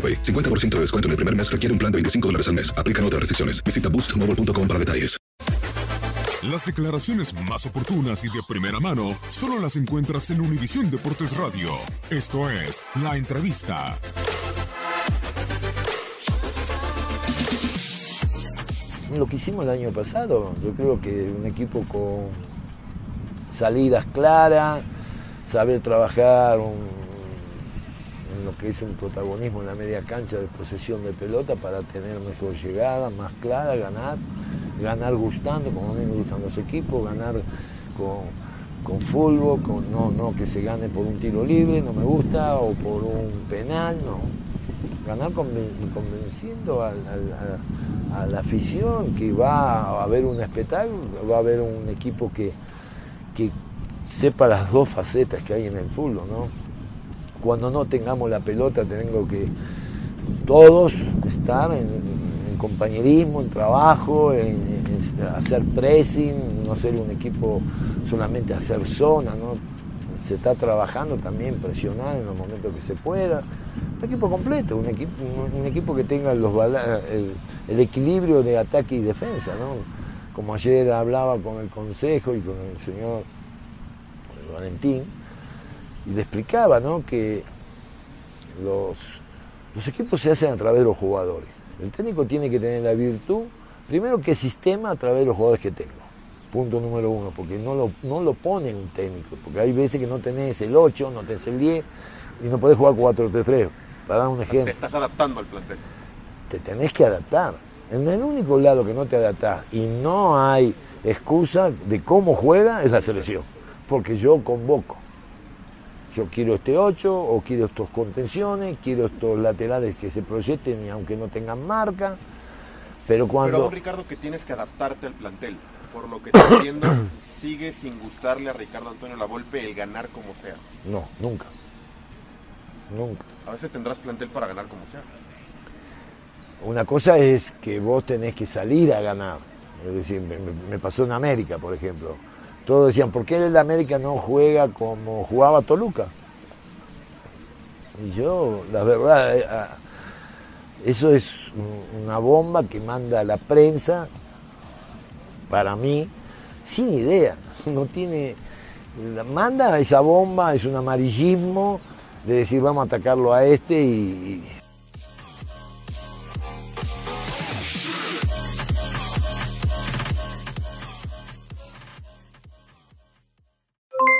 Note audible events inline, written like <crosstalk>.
AroPay. 50% de descuento en el primer mes requiere un plan de 25 dólares al mes. Aplican otras restricciones. Visita boostmobile.com para detalles. Las declaraciones más oportunas y de primera mano solo las encuentras en Univisión Deportes Radio. Esto es La Entrevista. Lo que hicimos el año pasado, yo creo que un equipo con salidas claras, saber trabajar un- en lo que es un protagonismo en la media cancha de posesión de pelota para tener mejor llegada, más clara, ganar, ganar gustando, como a mí me gustan los equipos, ganar con, con fútbol, con, no, no que se gane por un tiro libre, no me gusta, o por un penal, no. Ganar conven- convenciendo a, a la afición que va a haber un espectáculo, va a haber un equipo que, que sepa las dos facetas que hay en el fútbol, ¿no? Cuando no tengamos la pelota tenemos que todos estar en, compañerismo, en trabajo, en, hacer pressing, no ser un equipo solamente hacer zona, ¿no? se está trabajando también presionar en los momentos que se pueda. Un equipo completo, un equipo, un, equipo que tenga los, el, el equilibrio de ataque y defensa. ¿no? Como ayer hablaba con el consejo y con el señor Valentín, y le explicaba ¿no? que los, los equipos se hacen a través de los jugadores. El técnico tiene que tener la virtud, primero que sistema a través de los jugadores que tengo. Punto número uno, porque no lo, no lo pone un técnico, porque hay veces que no tenés el 8, no tenés el 10 y no podés jugar 4-3-3. Para dar un Te ejemplo, estás adaptando al plantel. te tenés que adaptar. En el único lado que no te adaptás y no hay excusa de cómo juega es la selección, porque yo convoco. Yo quiero este 8 o quiero estos contenciones, quiero estos laterales que se proyecten y aunque no tengan marca. Pero Pero cuando... aún, Ricardo, que tienes que adaptarte al plantel. Por lo que estoy <coughs> viendo, sigue sin gustarle a Ricardo Antonio Lavolpe el ganar como sea. No, nunca. Nunca. A veces tendrás plantel para ganar como sea. Una cosa es que vos tenés que salir a ganar. Es decir, me pasó en América, por ejemplo. Todos decían, ¿por qué el América no juega como jugaba Toluca? Y yo, la verdad, eh, ah, eso es un- una bomba que manda la prensa, para mí, sin idea. No tiene. Manda esa bomba, es un amarillismo de decir vamos a atacarlo a este y,